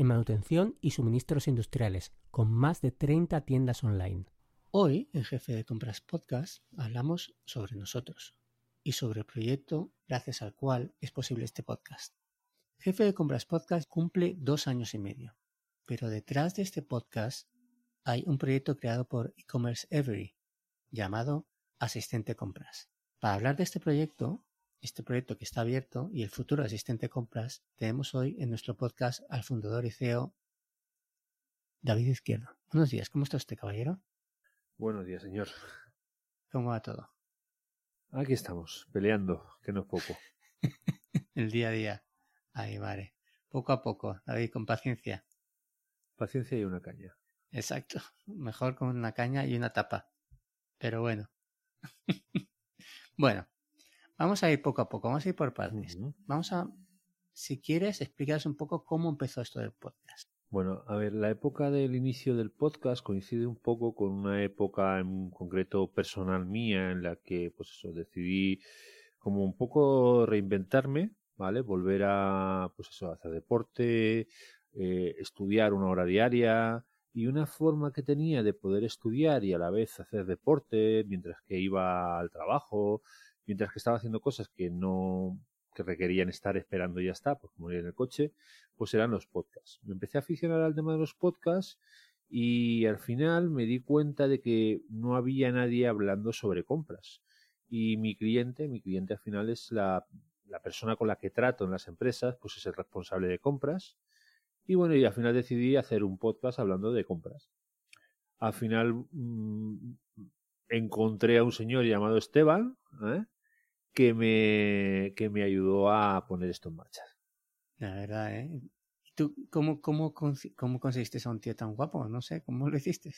en manutención y suministros industriales, con más de 30 tiendas online. Hoy, en Jefe de Compras Podcast, hablamos sobre nosotros y sobre el proyecto gracias al cual es posible este podcast. Jefe de Compras Podcast cumple dos años y medio, pero detrás de este podcast hay un proyecto creado por e-commerce Every llamado Asistente Compras. Para hablar de este proyecto, este proyecto que está abierto y el futuro asistente compras, tenemos hoy en nuestro podcast al fundador y CEO David Izquierdo. Buenos días, ¿cómo está usted, caballero? Buenos días, señor. ¿Cómo va todo? Aquí estamos, peleando, que no es poco. el día a día. Ahí, vale. Poco a poco, David, con paciencia. Paciencia y una caña. Exacto. Mejor con una caña y una tapa. Pero bueno. bueno, Vamos a ir poco a poco, vamos a ir por partes. Vamos a, si quieres, explicaros un poco cómo empezó esto del podcast. Bueno, a ver, la época del inicio del podcast coincide un poco con una época en concreto personal mía en la que, pues eso, decidí como un poco reinventarme, ¿vale? Volver a, pues eso, hacer deporte, eh, estudiar una hora diaria y una forma que tenía de poder estudiar y a la vez hacer deporte mientras que iba al trabajo mientras que estaba haciendo cosas que no que requerían estar esperando y ya está, pues como ir en el coche, pues eran los podcasts. Me empecé a aficionar al tema de los podcasts y al final me di cuenta de que no había nadie hablando sobre compras. Y mi cliente, mi cliente al final es la, la persona con la que trato en las empresas, pues es el responsable de compras. Y bueno, y al final decidí hacer un podcast hablando de compras. Al final mmm, encontré a un señor llamado Esteban, ¿eh? que, me, que me ayudó a poner esto en marcha. La verdad, ¿eh? ¿Tú cómo, cómo, cómo conseguiste a un tío tan guapo? No sé, ¿cómo lo hiciste?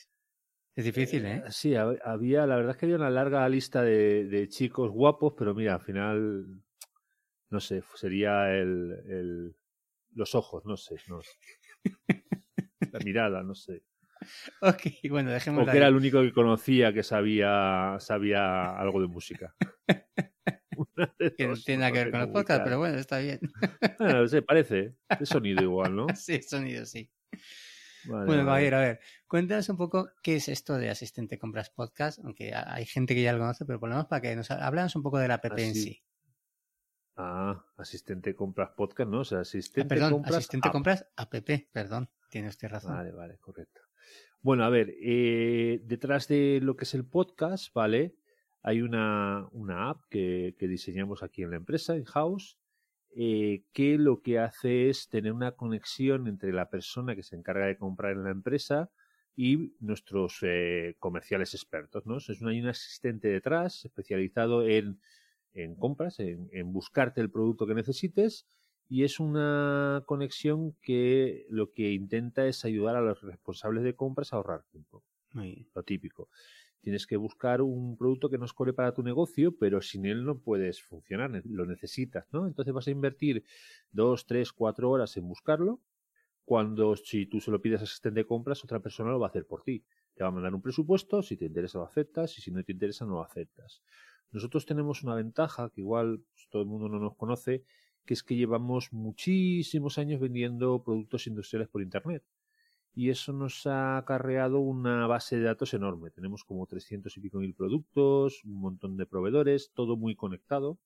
Es difícil, ¿eh? sí, había, la verdad es que había una larga lista de, de chicos guapos, pero mira, al final, no sé, sería el, el los ojos, no sé, no la mirada, no sé. Ok, bueno, dejemos. Porque era el único que conocía que sabía, sabía algo de música. que no tiene nada que ver con los podcasts, pero bueno, está bien. Bueno, se parece. Es sonido igual, ¿no? Sí, sonido, sí. bueno, caballero, a ver, cuéntanos un poco qué es esto de Asistente Compras Podcast, aunque hay gente que ya lo conoce, pero por lo menos para que nos hablamos un poco de la app en sí. Ah, Asistente Compras Podcast, ¿no? O sea, Asistente ah, perdón, Compras Asistente Compras App, perdón, tiene usted razón. Vale, vale, correcto. Bueno, a ver, eh, detrás de lo que es el podcast, ¿vale? Hay una, una app que, diseñamos aquí en la empresa, en House, eh, que lo que hace es tener una conexión entre la persona que se encarga de comprar en la empresa y nuestros eh, comerciales expertos, ¿no? Es hay un asistente detrás especializado en, en compras, en buscarte el producto que necesites y es una conexión que lo que intenta es ayudar a los responsables de compras a ahorrar tiempo. Lo típico. Tienes que buscar un producto que no es core para tu negocio, pero sin él no puedes funcionar, lo necesitas, ¿no? Entonces vas a invertir dos, tres, cuatro horas en buscarlo, cuando si tú se lo pides a asistente de compras, otra persona lo va a hacer por ti. Te va a mandar un presupuesto, si te interesa lo aceptas, y si no te interesa no lo aceptas. Nosotros tenemos una ventaja que igual pues, todo el mundo no nos conoce, que es que llevamos muchísimos años vendiendo productos industriales por Internet. Y eso nos ha acarreado una base de datos enorme. Tenemos como 300 y pico mil productos, un montón de proveedores, todo muy conectado.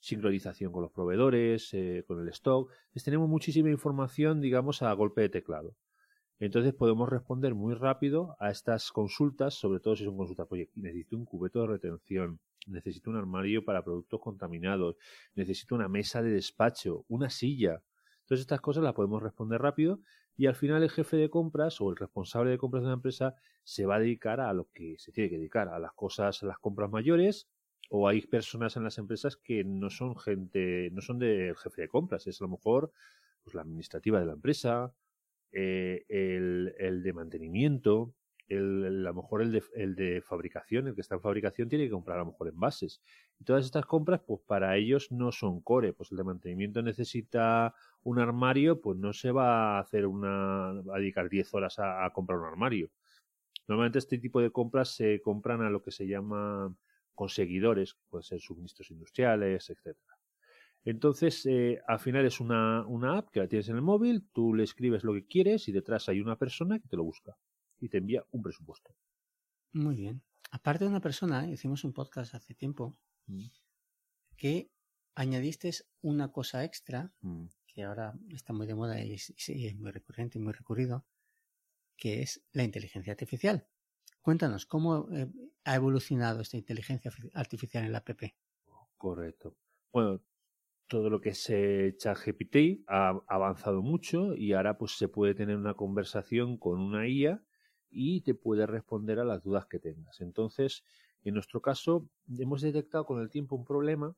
Sincronización con los proveedores, eh, con el stock. Tenemos muchísima información, digamos, a golpe de teclado. Entonces podemos responder muy rápido a estas consultas, sobre todo si son consultas, oye, necesito un cubeto de retención, necesito un armario para productos contaminados, necesito una mesa de despacho, una silla. Entonces estas cosas las podemos responder rápido y al final el jefe de compras o el responsable de compras de una empresa se va a dedicar a lo que se tiene que dedicar, a las cosas, a las compras mayores o hay personas en las empresas que no son gente, no son del jefe de compras, es a lo mejor pues la administrativa de la empresa eh, el, el, de mantenimiento, el, a lo mejor el de, el de fabricación, el que está en fabricación tiene que comprar a lo mejor envases. Y todas estas compras, pues para ellos no son core, pues el de mantenimiento necesita un armario, pues no se va a hacer una, a dedicar 10 horas a, comprar un armario. Normalmente este tipo de compras se compran a lo que se llama conseguidores, pueden ser suministros industriales, etcétera. Entonces, eh, al final es una, una, app que la tienes en el móvil, tú le escribes lo que quieres y detrás hay una persona que te lo busca y te envía un presupuesto. Muy bien. Aparte de una persona, hicimos un podcast hace tiempo mm. que añadiste una cosa extra mm. que ahora está muy de moda y, y es muy recurrente y muy recurrido, que es la inteligencia artificial. Cuéntanos, ¿cómo eh, ha evolucionado esta inteligencia artificial en la app? Correcto. Bueno, todo lo que es eh, ChatGPT ha avanzado mucho y ahora pues se puede tener una conversación con una IA y te puede responder a las dudas que tengas. Entonces, en nuestro caso, hemos detectado con el tiempo un problema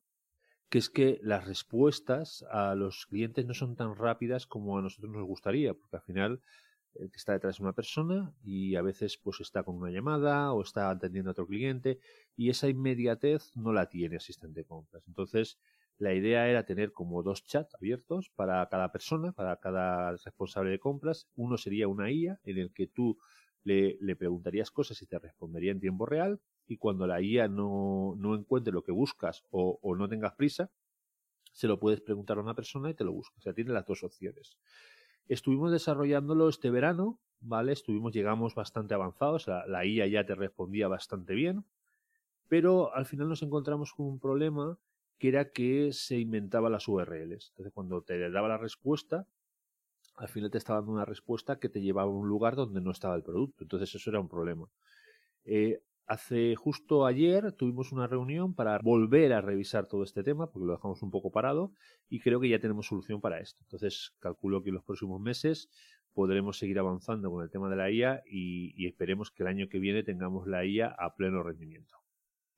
que es que las respuestas a los clientes no son tan rápidas como a nosotros nos gustaría, porque al final está detrás de una persona y a veces pues está con una llamada o está atendiendo a otro cliente y esa inmediatez no la tiene asistente de compras. Entonces, la idea era tener como dos chats abiertos para cada persona, para cada responsable de compras. Uno sería una IA en el que tú le, preguntarías cosas y te respondería en tiempo real y cuando la IA no, no encuentre lo que buscas o, o no tengas prisa, se lo puedes preguntar a una persona y te lo busca. O sea, tiene las dos opciones. Estuvimos desarrollándolo este verano, ¿vale? Estuvimos, llegamos bastante avanzados, la, la IA ya te respondía bastante bien, pero al final nos encontramos con un problema que era que se inventaba las URLs. Entonces, cuando te daba la respuesta, al final te estaba dando una respuesta que te llevaba a un lugar donde no estaba el producto. Entonces, eso era un problema. Eh, hace justo ayer tuvimos una reunión para volver a revisar todo este tema, porque lo dejamos un poco parado, y creo que ya tenemos solución para esto. Entonces, calculo que en los próximos meses podremos seguir avanzando con el tema de la IA y, esperemos que el año que viene tengamos la IA a pleno rendimiento.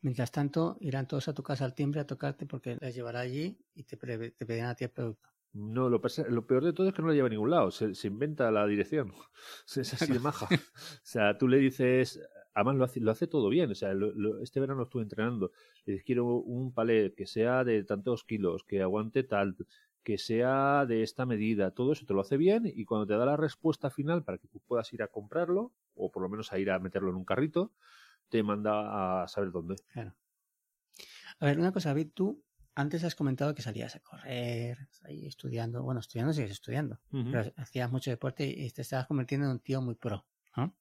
Mientras tanto, irán todos a tu casa al timbre a tocarte porque las llevará allí y te, te pedirán a ti el producto. No, lo, lo, peor de todo es que no la lleva a ningún lado. Se, se inventa la dirección. Es así de maja. o sea, tú le dices, además lo hace, lo hace todo bien. O sea, lo, lo, este verano estuve entrenando. Le dices, quiero un palet que sea de tantos kilos, que aguante tal, que sea de esta medida. Todo eso te lo hace bien y cuando te da la respuesta final para que tú puedas ir a comprarlo, o por lo menos a ir a meterlo en un carrito, te manda a saber dónde. Claro. A ver, una cosa, David, tú antes has comentado que salías a correr, ahí estudiando, bueno, estudiando sigues estudiando, uh -huh. pero hacías mucho deporte y te estabas convirtiendo en un tío muy pro, ¿no?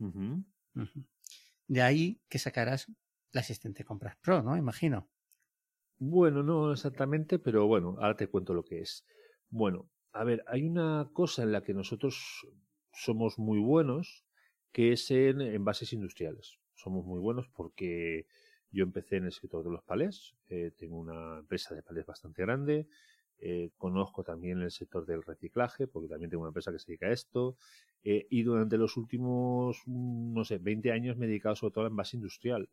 Uh -huh. Uh -huh. De ahí que sacarás la asistente compras pro, ¿no? Imagino. Bueno, no exactamente, pero bueno, ahora te cuento lo que es. Bueno, a ver, hay una cosa en la que nosotros somos muy buenos, que es en envases industriales. Somos muy buenos porque yo empecé en el sector de los palés, eh, tengo una empresa de palés bastante grande, eh, conozco también el sector del reciclaje, porque también tengo una empresa que se dedica a esto, eh, y durante los últimos, no sé, 20 años me he dedicado sobre todo al envase industrial.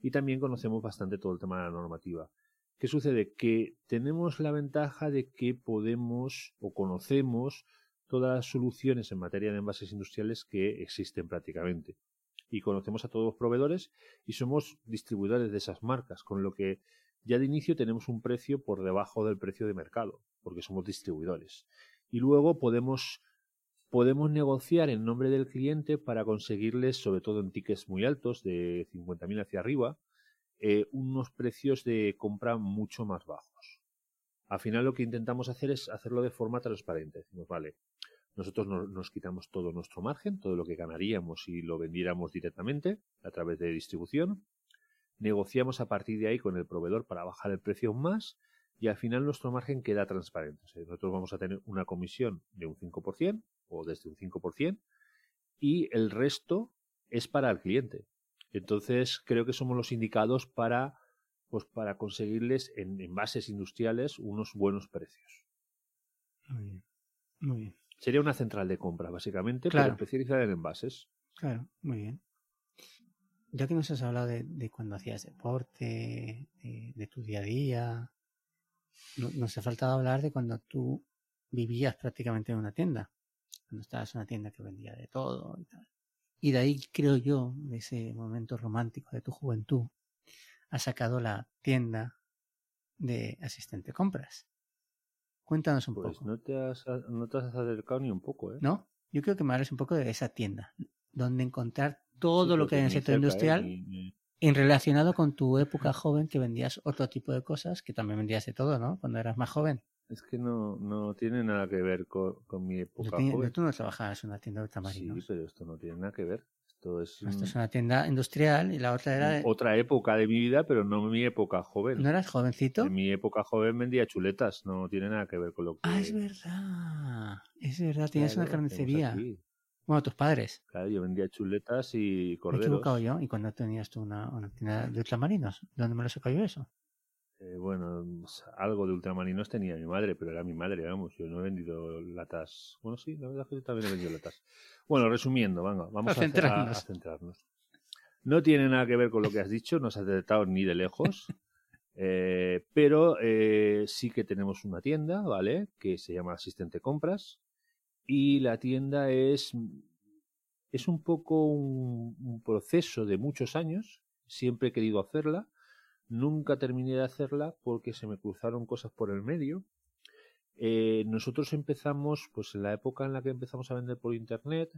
Y también conocemos bastante todo el tema de la normativa. ¿Qué sucede? Que tenemos la ventaja de que podemos o conocemos todas las soluciones en materia de envases industriales que existen prácticamente. Y conocemos a todos los proveedores y somos distribuidores de esas marcas, con lo que ya de inicio tenemos un precio por debajo del precio de mercado, porque somos distribuidores. Y luego podemos, podemos negociar en nombre del cliente para conseguirles, sobre todo en tickets muy altos, de 50.000 hacia arriba, eh, unos precios de compra mucho más bajos. Al final lo que intentamos hacer es hacerlo de forma transparente. Decimos, vale, nosotros nos, nos, quitamos todo nuestro margen, todo lo que ganaríamos si lo vendiéramos directamente a través de distribución. Negociamos a partir de ahí con el proveedor para bajar el precio aún más y al final nuestro margen queda transparente. O sea, nosotros vamos a tener una comisión de un 5% o desde un 5% y el resto es para el cliente. Entonces creo que somos los indicados para pues para conseguirles en envases industriales unos buenos precios. Muy bien. Muy bien. Sería una central de compra, básicamente, claro. pero especializada en envases. Claro, muy bien. Ya que nos has hablado de, de cuando hacías deporte, de, de, tu día a día, no, nos ha faltado hablar de cuando tú vivías prácticamente en una tienda. cuando estabas en una tienda que vendía de todo y tal. Y de ahí, creo yo, de ese momento romántico de tu juventud, has sacado la tienda de asistente compras. Cuéntanos un Pues poco. no te, has, no te has acercado ni un poco, ¿eh? ¿No? Yo creo que me hables un poco de esa tienda, donde encontrar todo Sí, lo que hay en el sector cerca, ¿eh? industrial en relacionado con tu época joven que vendías otro tipo de cosas, que también vendías de todo, ¿no? Cuando eras más joven. Es que no, no tiene nada que ver con, con mi época joven. tú no trabajabas en una tienda de Sí, ultramarinos. pero esto no tiene nada que ver. Esto es Esto es una tienda industrial y la otra era... de- otra época de mi vida, pero no mi época joven. ¿No eras jovencito? En mi época joven vendía chuletas, no tiene nada que ver con lo que... Ah, es verdad. Es verdad, tenías Claro, una carnicería. Bueno, tus padres. Claro, yo vendía chuletas y Me he corderos. equivocado yo. ¿Y cuando tenías tú una, una tienda de ultramarinos? ¿De dónde me lo sacó yo eso? Eh, bueno, algo de ultramarinos tenía mi madre, pero era mi madre, vamos. Yo no he vendido latas. Bueno, sí, la verdad es que yo también he vendido latas. Bueno, resumiendo, venga, vamos A a, centrarnos. a- a centrarnos. No tiene nada que ver con lo que has dicho, no has acertado ni de lejos. Eh, pero eh, sí que tenemos una tienda, ¿vale? Que se llama Asistente Compras. Y la tienda es, es un poco un, un proceso de muchos años. Siempre he querido hacerla. Nunca terminé de hacerla porque se me cruzaron cosas por el medio. Eh, nosotros empezamos, pues en la época en la que empezamos a vender por internet,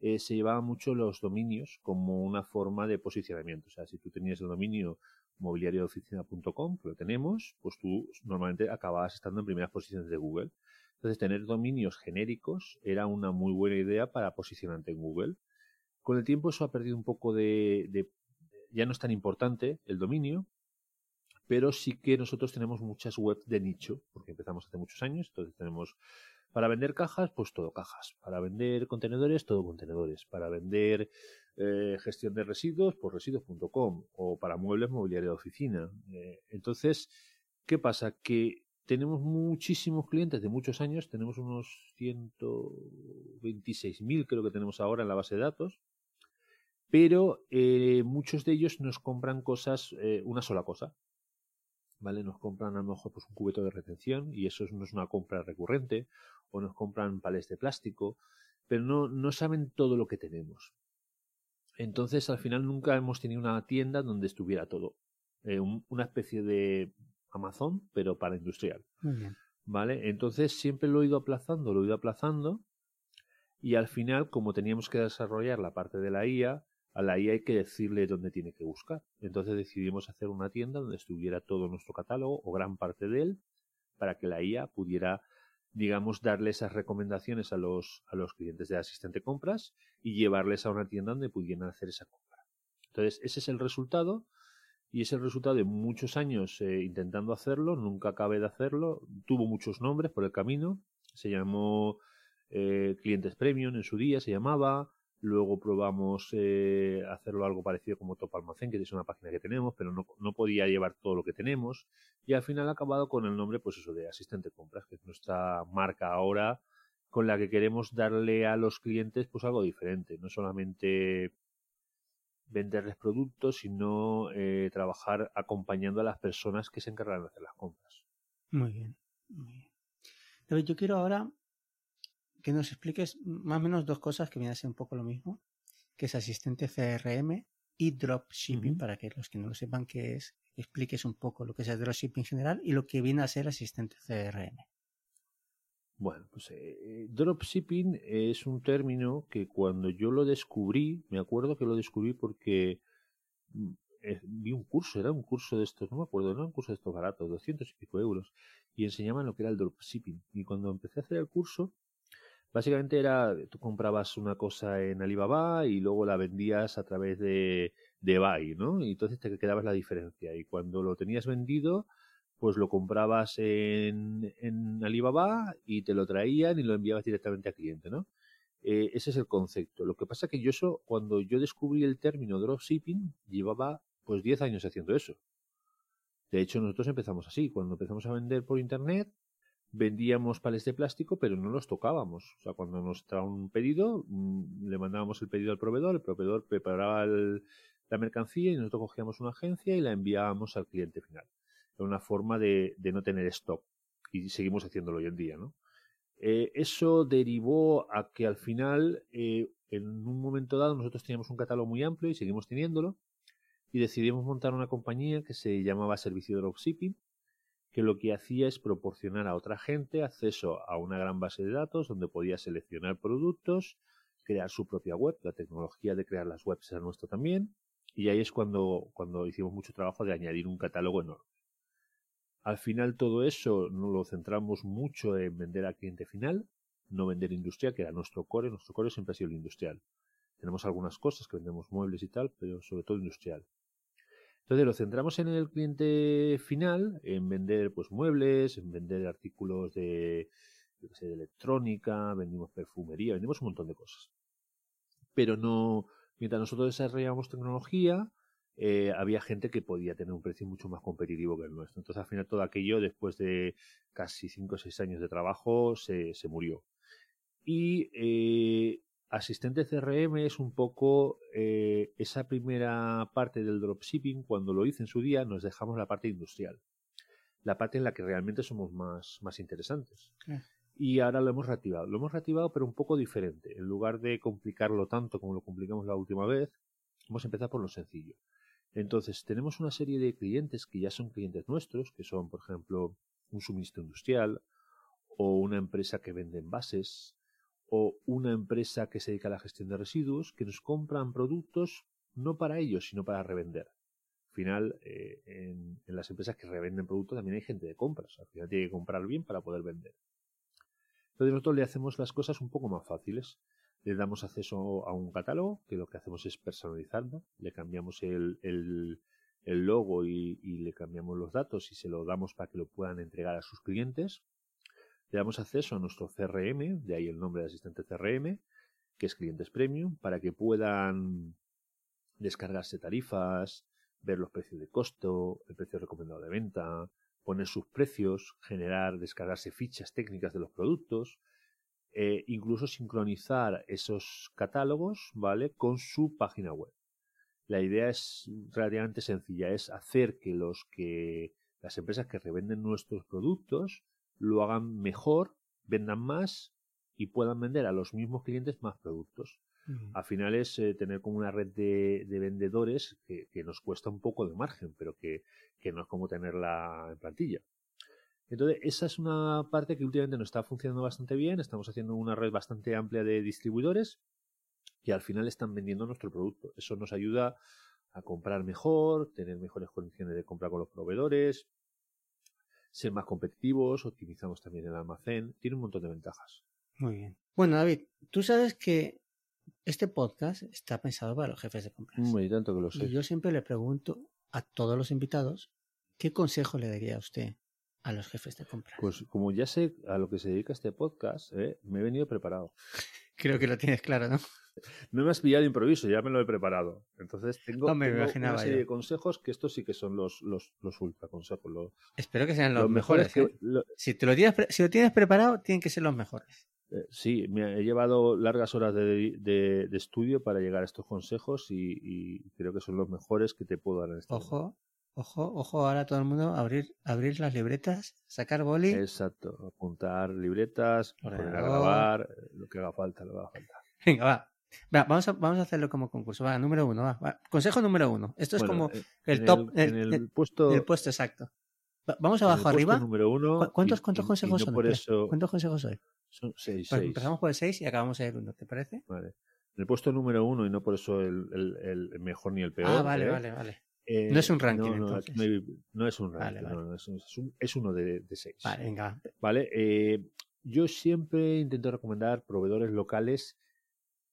eh, se llevaban mucho los dominios como una forma de posicionamiento. O sea, si tú tenías el dominio mobiliariodeoficina.com, que lo tenemos, pues tú normalmente acababas estando en primeras posiciones de Google. Entonces, tener dominios genéricos era una muy buena idea para posicionarte en Google. Con el tiempo eso ha perdido un poco de, de ya no es tan importante el dominio, pero sí que nosotros tenemos muchas webs de nicho, porque empezamos hace muchos años, entonces tenemos para vender cajas, pues todo cajas, para vender contenedores, todo contenedores, para vender eh, gestión de residuos, pues residuos.com, o para muebles, mobiliario de oficina. Eh, entonces, ¿qué pasa? Que tenemos muchísimos clientes de muchos años, tenemos unos 126.000 creo que tenemos ahora en la base de datos, pero eh, muchos de ellos nos compran cosas, eh, una sola cosa. ¿Vale? Nos compran a lo mejor pues, un cubeto de retención y eso no es una compra recurrente, o nos compran palés de plástico, pero no, no saben todo lo que tenemos. Entonces, al final nunca hemos tenido una tienda donde estuviera todo. Eh, un, una especie de Amazon, pero para industrial. Muy bien. ¿Vale? Entonces siempre lo he ido aplazando, lo he ido aplazando y al final, como teníamos que desarrollar la parte de la IA, a la IA hay que decirle dónde tiene que buscar. Entonces decidimos hacer una tienda donde estuviera todo nuestro catálogo o gran parte de él para que la IA pudiera, digamos, darle esas recomendaciones a los, a los clientes de asistente compras y llevarles a una tienda donde pudieran hacer esa compra. Entonces, ese es el resultado y es el resultado de muchos años eh, intentando hacerlo, nunca acabé de hacerlo, tuvo muchos nombres por el camino, se llamó eh, Clientes Premium en su día, se llamaba, luego probamos eh, hacerlo algo parecido como Top Almacén, que es una página que tenemos, pero no, podía llevar todo lo que tenemos, y al final ha acabado con el nombre, pues eso, de Asistente Compras, que es nuestra marca ahora, con la que queremos darle a los clientes pues algo diferente, no solamente venderles productos, sino eh, trabajar acompañando a las personas que se encargan de hacer las compras. Muy bien, muy bien. Yo quiero ahora que nos expliques más o menos dos cosas que vienen a ser un poco lo mismo, que es asistente CRM y dropshipping, uh -huh. para que los que no lo sepan qué es, expliques un poco lo que es el dropshipping general y lo que viene a ser asistente CRM. Bueno, pues eh, dropshipping es un término que cuando yo lo descubrí, me acuerdo que lo descubrí porque eh, vi un curso, era un curso de estos, no me acuerdo, no un curso de estos baratos, 200 y pico euros, y enseñaban lo que era el dropshipping. Y cuando empecé a hacer el curso, básicamente era, tú comprabas una cosa en Alibaba y luego la vendías a través de, de Buy, ¿no? Y entonces te quedabas la diferencia. Y cuando lo tenías vendido, pues lo comprabas en, en, Alibaba y te lo traían y lo enviabas directamente al cliente, ¿no? Eh, ese es el concepto. Lo que pasa que yo eso, cuando yo descubrí el término dropshipping, llevaba pues 10 años haciendo eso. De hecho, nosotros empezamos así. Cuando empezamos a vender por internet, vendíamos palés de plástico, pero no los tocábamos. O sea, cuando nos traía un pedido, mmm, le mandábamos el pedido al proveedor, el proveedor preparaba el, la mercancía y nosotros cogíamos una agencia y la enviábamos al cliente final una forma de, de, no tener stock y seguimos haciéndolo hoy en día, ¿no? Eh, eso derivó a que al final, eh, en un momento dado, nosotros teníamos un catálogo muy amplio y seguimos teniéndolo, y decidimos montar una compañía que se llamaba Servicio Dropshipping, que lo que hacía es proporcionar a otra gente acceso a una gran base de datos donde podía seleccionar productos, crear su propia web, la tecnología de crear las webs era nuestra también, y ahí es cuando, cuando hicimos mucho trabajo de añadir un catálogo enorme. Al final todo eso nos lo centramos mucho en vender al cliente final, no vender industrial, que era nuestro core, nuestro core siempre ha sido el industrial. Tenemos algunas cosas que vendemos muebles y tal, pero sobre todo industrial. Entonces lo centramos en el cliente final, en vender pues muebles, en vender artículos de, de electrónica, vendimos perfumería, vendimos un montón de cosas. Pero no, mientras nosotros desarrollábamos tecnología, eh, había gente que podía tener un precio mucho más competitivo que el nuestro. Entonces al final todo aquello, después de casi 5 o 6 años de trabajo, se, se murió. Y eh, asistente CRM es un poco eh, esa primera parte del dropshipping. Cuando lo hice en su día, nos dejamos la parte industrial, la parte en la que realmente somos más, más interesantes. Y ahora lo hemos reactivado. Lo hemos reactivado, pero un poco diferente. En lugar de complicarlo tanto como lo complicamos la última vez, hemos empezado por lo sencillo. Entonces, tenemos una serie de clientes que ya son clientes nuestros, que son, por ejemplo, un suministro industrial o una empresa que vende envases o una empresa que se dedica a la gestión de residuos que nos compran productos no para ellos, sino para revender. Al final, eh, en, las empresas que revenden productos también hay gente de compras. Al final tiene que comprar bien para poder vender. Entonces nosotros le hacemos las cosas un poco más fáciles. Le damos acceso a un catálogo, que lo que hacemos es personalizarlo. Le cambiamos el, el, logo y, y le cambiamos los datos y se lo damos para que lo puedan entregar a sus clientes. Le damos acceso a nuestro CRM, de ahí el nombre de asistente CRM, que es Clientes Premium, para que puedan descargarse tarifas, ver los precios de costo, el precio recomendado de venta, poner sus precios, generar, descargarse fichas técnicas de los productos, e incluso sincronizar esos catálogos, ¿vale? Con su página web. La idea es relativamente sencilla, es hacer que los que las empresas que revenden nuestros productos lo hagan mejor, vendan más y puedan vender a los mismos clientes más productos. Al final es eh, tener como una red de, vendedores que, nos cuesta un poco de margen, pero que, no es como tenerla en plantilla. Entonces, esa es una parte que últimamente nos está funcionando bastante bien. Estamos haciendo una red bastante amplia de distribuidores que al final están vendiendo nuestro producto. Eso nos ayuda a comprar mejor, tener mejores condiciones de compra con los proveedores, ser más competitivos, optimizamos también el almacén, tiene un montón de ventajas. Muy bien. Bueno, David, tú sabes que este podcast está pensado para los jefes de compras. Muy tanto que lo sé. Y yo siempre le pregunto a todos los invitados, ¿qué consejo le daría a usted a los jefes de compras? Pues como ya sé a lo que se dedica este podcast, ¿eh? me he venido preparado. Creo que lo tienes claro, ¿no? No me has pillado de improviso, ya me lo he preparado. Entonces tengo, una serie de consejos que estos sí que son los, los, los ultra consejos. Espero que sean los, mejores. ¿eh? si, te lo tienes, si lo tienes preparado, tienen que ser los mejores. Eh, sí, me he llevado largas horas de, de, estudio para llegar a estos consejos y, creo que son los mejores que te puedo dar en este Ojo, ojo, ojo, ahora todo el mundo abrir, abrir las libretas, sacar boli. Exacto, apuntar libretas, poner a grabar, eh, lo que haga falta, lo que haga falta. Venga, va vamos, a, vamos a hacerlo como concurso. Va, número uno. Consejo número uno. Esto es como eh, el top. en el, puesto, el puesto exacto. vamos abajo arriba. Número uno, ¿Cuántos, cuántos consejos son? ¿Cuántos consejos hay? Son seis, Empezamos por el seis y acabamos en el uno, ¿te parece? Vale. En el puesto número uno y no por eso el, el, mejor ni el peor. Ah, vale, ¿eh? vale, vale. Eh, no es un ranking. No, no, no, es un ranking. No, es, un, es, uno de, de, seis. Vale, venga. Vale. Eh, yo siempre intento recomendar proveedores locales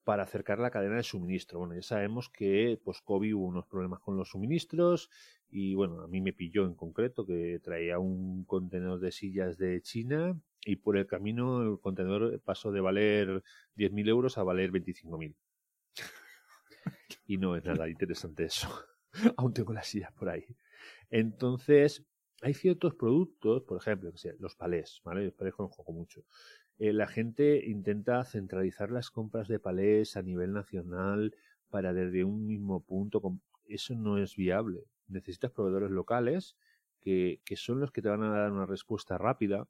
para acercar la cadena de suministro. Bueno, ya sabemos que post-COVID hubo unos problemas con los suministros y bueno, a mí me pilló en concreto que traía un contenedor de sillas de China y por el camino el contenedor pasó de valer 10.000 euros a valer 25.000. y no es nada interesante eso. Aún tengo las sillas por ahí. Entonces, hay ciertos productos, por ejemplo, los palés, ¿vale? Los palés juego mucho. Eh, la gente intenta centralizar las compras de palés a nivel nacional para desde un mismo punto. Eso no es viable. Necesitas proveedores locales que, que son los que te van a dar una respuesta rápida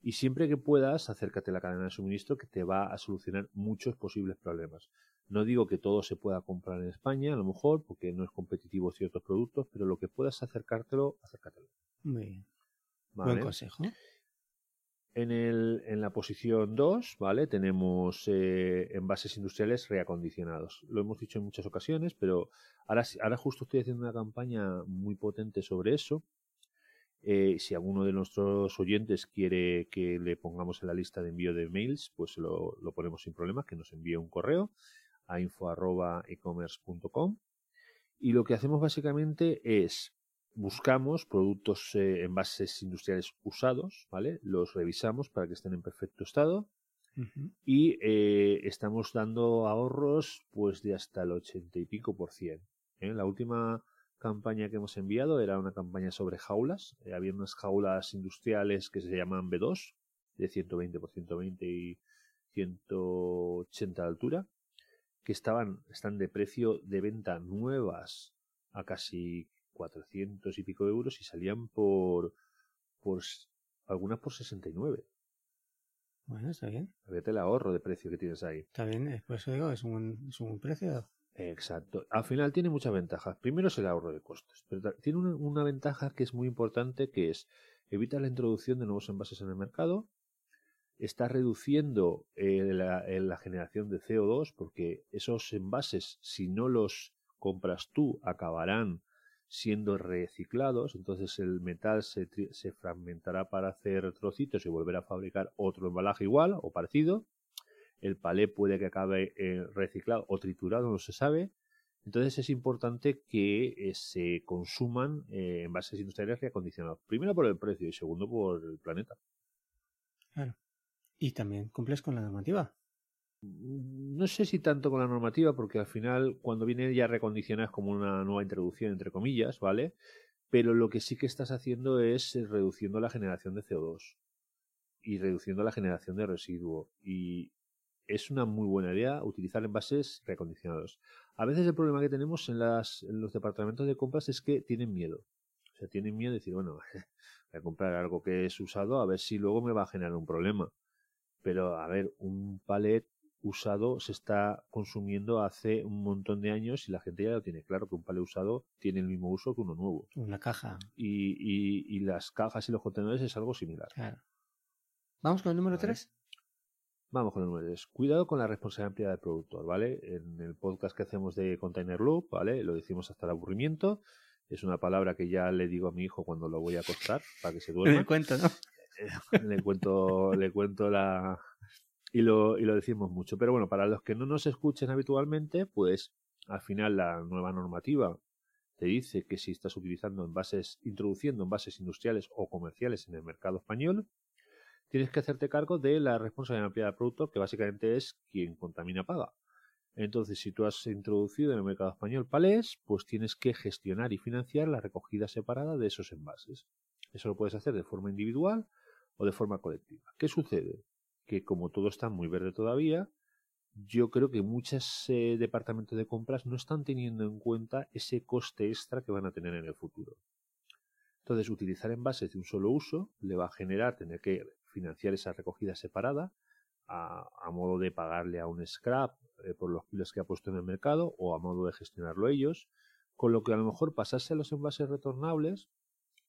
Y siempre que puedas, acércate a la cadena de suministro que te va a solucionar muchos posibles problemas. No digo que todo se pueda comprar en España, a lo mejor, porque no es competitivo ciertos productos, pero lo que puedas acercártelo, acércatelo. Muy bien. Buen consejo. En, el, en la posición 2, ¿vale? Tenemos eh, envases industriales reacondicionados. Lo hemos dicho en muchas ocasiones, pero ahora, ahora justo estoy haciendo una campaña muy potente sobre eso. Eh, si alguno de nuestros oyentes quiere que le pongamos en la lista de envío de mails, pues lo, lo ponemos sin problema, que nos envíe un correo a info.ecommerce.com. Y lo que hacemos básicamente es buscamos productos, eh, envases industriales usados, ¿vale? Los revisamos para que estén en perfecto estado y eh, estamos dando ahorros pues de hasta el ochenta y pico por cien. ¿eh? La última campaña que hemos enviado era una campaña sobre jaulas. había unas jaulas industriales que se llaman B2 de 120 por 120 y 180 de altura que estaban están de precio de venta nuevas a casi 400 y pico euros y salían por, por algunas por 69. Bueno, está bien. Fíjate el ahorro de precio que tienes ahí. Está bien, eh, por eso digo, es un, es un precio. Exacto. Al final tiene muchas ventajas. Primero es el ahorro de costes, pero tiene una, una ventaja que es muy importante, que es evita la introducción de nuevos envases en el mercado, está reduciendo eh, la, la, generación de CO2 porque esos envases, si no los compras tú, acabarán siendo reciclados, entonces el metal se, se fragmentará para hacer trocitos y volver a fabricar otro embalaje igual o parecido. El palé puede que acabe eh, reciclado o triturado, no se sabe. Entonces es importante que eh, se consuman eh, envases industriales reacondicionados. Primero por el precio y segundo por el planeta. Claro. Y también cumples con la normativa. Mm, no sé si tanto con la normativa, porque al final, cuando viene ya recondicionada es como una nueva introducción, entre comillas, ¿vale? Pero lo que sí que estás haciendo es eh, reduciendo la generación de CO2 y reduciendo la generación de residuo. Y es una muy buena idea utilizar envases recondicionados. A veces el problema que tenemos en, las, en los departamentos de compras es que tienen miedo. O sea, tienen miedo de decir, bueno, voy a comprar algo que es usado a ver si luego me va a generar un problema. Pero, a ver, un palet usado se está consumiendo hace un montón de años y la gente ya lo tiene claro que un palé usado tiene el mismo uso que uno nuevo. Una caja. Y, y, y las cajas y los contenedores es algo similar. Claro. ¿Vamos con el número 3? Vamos con el número 3. Cuidado con la responsabilidad ampliada del productor, ¿vale? En el podcast que hacemos de Container Loop, ¿vale? Lo decimos hasta el aburrimiento. Es una palabra que ya le digo a mi hijo cuando lo voy a acostar para que se duerma. Le cuento, ¿no? le cuento, le cuento la, y lo, y lo decimos mucho. Pero bueno, para los que no nos escuchen habitualmente, pues al final la nueva normativa te dice que si estás utilizando envases, introduciendo envases industriales o comerciales en el mercado español, tienes que hacerte cargo de la responsabilidad ampliada del productor, que básicamente es quien contamina paga. Entonces, si tú has introducido en el mercado español palés, pues tienes que gestionar y financiar la recogida separada de esos envases. Eso lo puedes hacer de forma individual o de forma colectiva. ¿Qué sucede? Que como todo está muy verde todavía, yo creo que muchos eh, departamentos de compras no están teniendo en cuenta ese coste extra que van a tener en el futuro. Entonces, utilizar envases de un solo uso le va a generar tener que financiar esa recogida separada a, modo de pagarle a un scrap eh, por los kilos que ha puesto en el mercado o a modo de gestionarlo ellos, con lo que a lo mejor pasarse a los envases retornables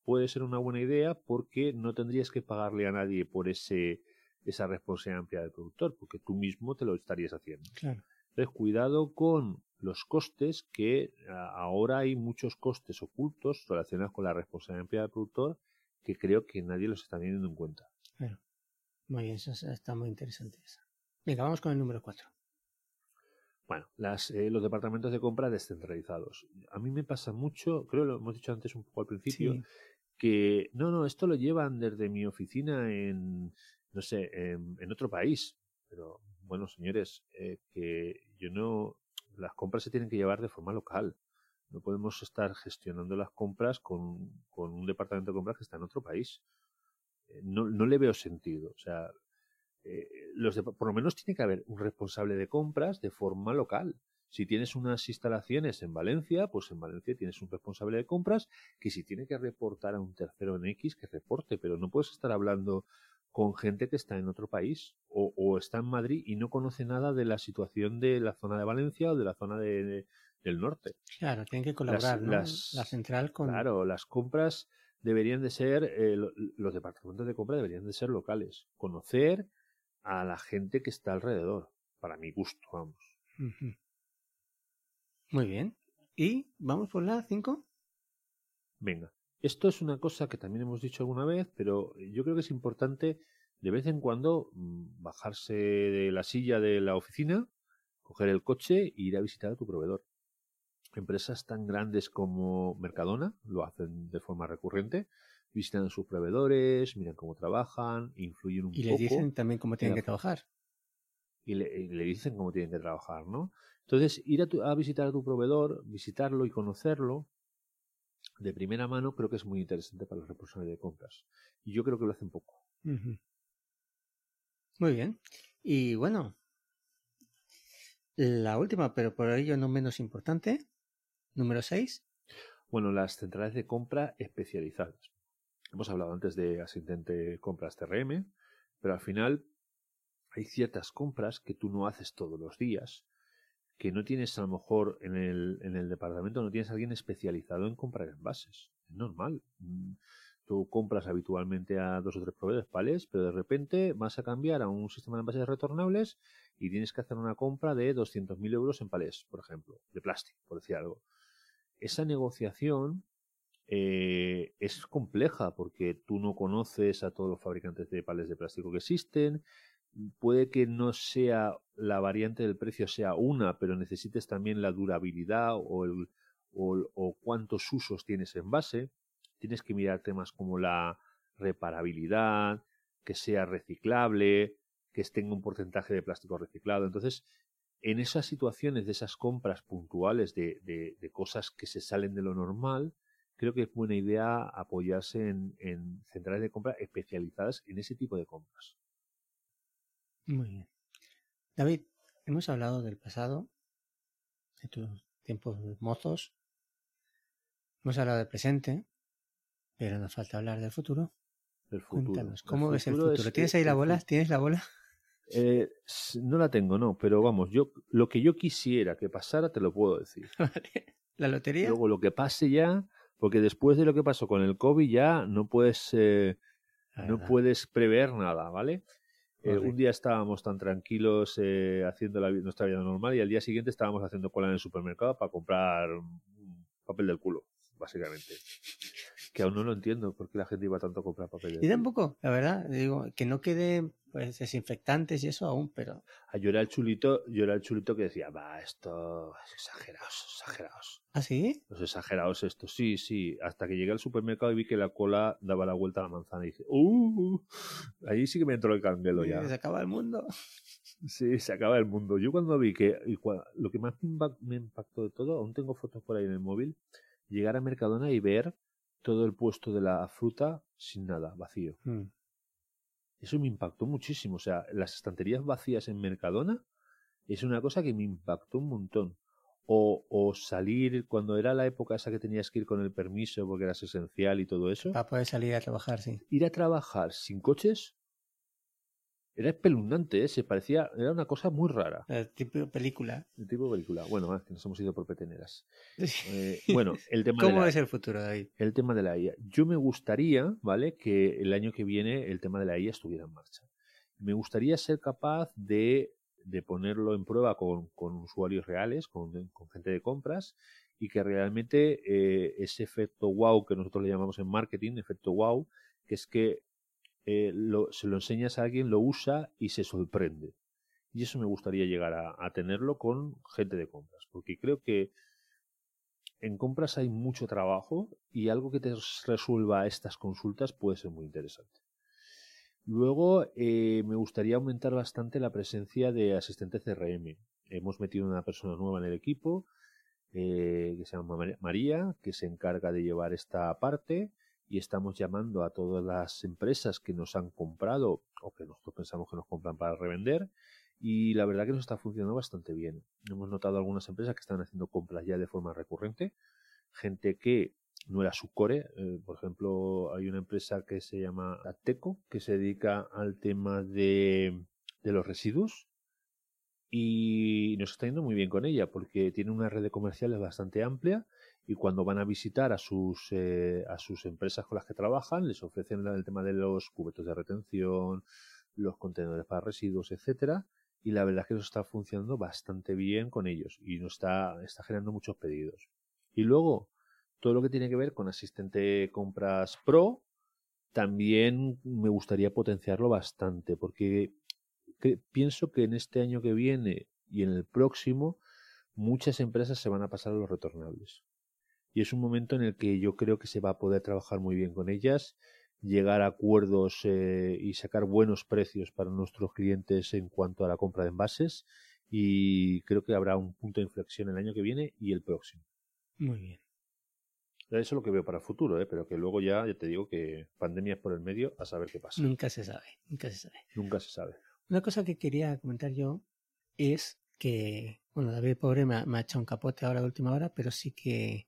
puede ser una buena idea porque no tendrías que pagarle a nadie por ese esa responsabilidad amplia del productor, porque tú mismo te lo estarías haciendo. Entonces, cuidado con los costes, que ahora hay muchos costes ocultos relacionados con la responsabilidad amplia del productor que creo que nadie los está teniendo en cuenta. Claro. Muy bien, eso está muy interesante. Venga, vamos con el número 4. Bueno, las, eh, los departamentos de compra descentralizados. A mí me pasa mucho, creo lo hemos dicho antes un poco al principio, que no, no, esto lo llevan desde mi oficina en, no sé, en, otro país. Pero bueno, señores, eh, que yo no, las compras se tienen que llevar de forma local. No podemos estar gestionando las compras con, con un departamento de compras que está en otro país. Eh, no, no le veo sentido. O sea, eh, los por lo menos tiene que haber un responsable de compras de forma local. Si tienes unas instalaciones en Valencia, pues en Valencia tienes un responsable de compras que si tiene que reportar a un tercero en X, que reporte, pero no puedes estar hablando con gente que está en otro país o, está en Madrid y no conoce nada de la situación de la zona de Valencia o de la zona de, del norte. Claro, tienen que colaborar, la central con... Claro, las compras deberían de ser, eh, los departamentos de compra deberían de ser locales, conocer a la gente que está alrededor, para mi gusto, vamos. Muy bien. ¿Y vamos por la 5? Venga. Esto es una cosa que también hemos dicho alguna vez, pero yo creo que es importante de vez en cuando mm, bajarse de la silla de la oficina, coger el coche e ir a visitar a tu proveedor. Empresas tan grandes como Mercadona lo hacen de forma recurrente, visitan a sus proveedores, miran cómo trabajan, influyen un poco. Y le dicen también cómo tienen que trabajar. Y le, dicen cómo tienen que trabajar, ¿no? Entonces, ir a, visitar a tu proveedor, visitarlo y conocerlo de primera mano, creo que es muy interesante para los responsables de compras. Y yo creo que lo hacen poco. Muy bien. Y bueno, la última, pero por ello no menos importante, número 6. Bueno, las centrales de compra especializadas. Hemos hablado antes de asistente compras TRM, pero al final hay ciertas compras que tú no haces todos los días, que no tienes a lo mejor en el, en el departamento, no tienes a alguien especializado en comprar envases. Es normal. Mm, tú compras habitualmente a dos o tres proveedores pales, pero de repente vas a cambiar a un sistema de envases retornables y tienes que hacer una compra de 200.000 euros en palés, por ejemplo, de plástico, por decir algo. Esa negociación eh, es compleja porque tú no conoces a todos los fabricantes de palés de plástico que existen, puede que no sea la variante del precio sea una, pero necesites también la durabilidad o, el, o, cuántos usos tienes en base. Tienes que mirar temas como la reparabilidad, que sea reciclable, que tenga un porcentaje de plástico reciclado. Entonces, en esas situaciones de esas compras puntuales de, de, cosas que se salen de lo normal, creo que es buena idea apoyarse en, en centrales de compra especializadas en ese tipo de compras. Muy bien. David, hemos hablado del pasado, de tus tiempos mozos, hemos hablado del presente, pero nos falta hablar del futuro. Cuéntanos, ¿cómo ves el futuro? ¿Tienes ahí la bola? ¿Tienes la bola? Eh, no la tengo, no, pero vamos, yo lo que yo quisiera que pasara te lo puedo decir. ¿La lotería? Luego lo que pase ya, porque después de lo que pasó con el COVID ya no puedes, eh, no puedes prever nada, ¿vale? Eh, un día estábamos tan tranquilos eh, haciendo la, nuestra vida normal y al día siguiente estábamos haciendo cola en el supermercado para comprar papel del culo, básicamente. Que aún no lo entiendo por qué la gente iba tanto a comprar papel y tampoco, la verdad, digo, que no quede pues desinfectantes y eso aún, pero... Ah, yo era el chulito, yo era el chulito que decía, va, esto es exagerados, exagerados. ¿Ah, sí? Los exagerados estos, sí, sí. Hasta que llegué al supermercado y vi que la cola daba la vuelta a la manzana y dije, ¡uh! Ahí sí que me entró el candelo ya. Se acaba el mundo. Sí, se acaba el mundo. Yo cuando vi que, lo que más me impactó de todo, aún tengo fotos por ahí en el móvil, llegar a Mercadona y ver todo el puesto de la fruta sin nada, vacío. Hmm. Eso me impactó muchísimo. O sea, las estanterías vacías en Mercadona es una cosa que me impactó un montón. O, o, salir cuando era la época esa que tenías que ir con el permiso porque eras esencial y todo eso. Para poder salir a trabajar, sí. Ir a trabajar sin coches era espeluznante, ¿eh? se parecía, era una cosa muy rara. El tipo película. El tipo película. Bueno, es que nos hemos ido por peteneras. Eh, bueno, el tema ¿Cómo de es el futuro, David? El tema de la IA. Yo me gustaría, ¿vale? Que el año que viene el tema de la IA estuviera en marcha. Me gustaría ser capaz de, de ponerlo en prueba con, con usuarios reales, con, con, gente de compras, y que realmente eh, ese efecto wow que nosotros le llamamos en marketing, efecto wow, que es que eh, se lo enseñas a alguien, lo usa y se sorprende. Y eso me gustaría llegar a, tenerlo con gente de compras, porque creo que en compras hay mucho trabajo y algo que te resuelva estas consultas puede ser muy interesante. Luego eh, me gustaría aumentar bastante la presencia de asistente CRM. Hemos metido una persona nueva en el equipo eh, que se llama María, que se encarga de llevar esta parte y estamos llamando a todas las empresas que nos han comprado o que nosotros pensamos que nos compran para revender y la verdad que nos está funcionando bastante bien. Hemos notado algunas empresas que están haciendo compras ya de forma recurrente, gente que no era su core. Eh, por ejemplo, hay una empresa que se llama Ateco, que se dedica al tema de, de los residuos y nos está yendo muy bien con ella porque tiene una red de comerciales bastante amplia y cuando van a visitar a sus, eh, a sus empresas con las que trabajan les ofrecen el tema de los cubetos de retención, los contenedores para residuos, etcétera y la verdad es que eso está funcionando bastante bien con ellos y nos está, está generando muchos pedidos. Y luego, todo lo que tiene que ver con asistente compras pro, también me gustaría potenciarlo bastante, porque pienso que en este año que viene y en el próximo, muchas empresas se van a pasar a los retornables. Y es un momento en el que yo creo que se va a poder trabajar muy bien con ellas llegar a acuerdos eh, y sacar buenos precios para nuestros clientes en cuanto a la compra de envases y creo que habrá un punto de inflexión el año que viene y el próximo. Muy bien. Eso es lo que veo para el futuro, ¿eh? pero que luego ya, ya te digo que pandemias por el medio, a saber qué pasa. Nunca se sabe, nunca se sabe. Nunca se sabe. Una cosa que quería comentar yo es que, bueno, David Pobre me me ha echado un capote ahora de última hora, pero sí que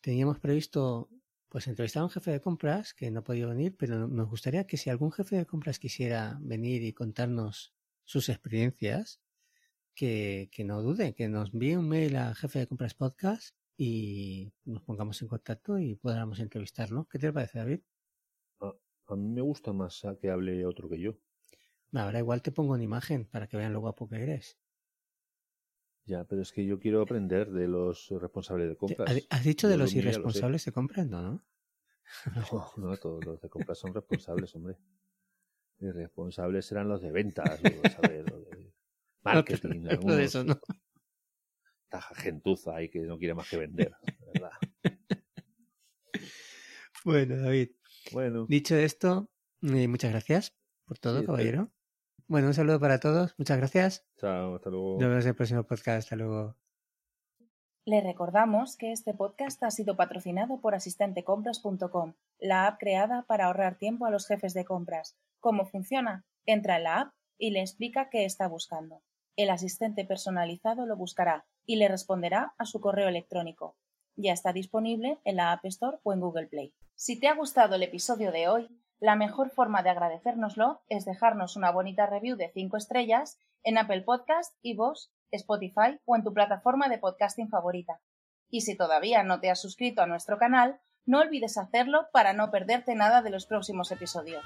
teníamos previsto pues entrevistar a un jefe de compras que no ha podido venir, pero nos gustaría que si algún jefe de compras quisiera venir y contarnos sus experiencias, que, que no dude, que nos envíe un mail a jefe de compras podcast y nos pongamos en contacto y podamos entrevistarlo. ¿Qué te parece, David? A, mí me gusta más que hable otro que yo. Ahora igual te pongo una imagen para que vean lo guapo que eres. Ya, pero es que yo quiero aprender de los responsables de compras. ¿Has dicho de los irresponsables de compras? No, ¿no? No, no, todos los de compras son responsables, hombre. Irresponsables serán los de ventas, los, de marketing. No, de eso no. Taja gentuza ahí que no quiere más que vender, ¿verdad? Bueno, David. Bueno. Dicho esto, eh, muchas gracias por todo, caballero. Bueno, un saludo para todos. Muchas gracias. Chao, hasta luego. Nos vemos en el próximo podcast. Hasta luego. Le recordamos que este podcast ha sido patrocinado por asistentecompras.com, la app creada para ahorrar tiempo a los jefes de compras. ¿Cómo funciona? Entra en la app y le explica qué está buscando. El asistente personalizado lo buscará y le responderá a su correo electrónico. Ya está disponible en la App Store o en Google Play. Si te ha gustado el episodio de hoy, la mejor forma de agradecérnoslo es dejarnos una bonita review de 5 estrellas en Apple Podcast, iVoox, Spotify o en tu plataforma de podcasting favorita. Y si todavía no te has suscrito a nuestro canal, no olvides hacerlo para no perderte nada de los próximos episodios.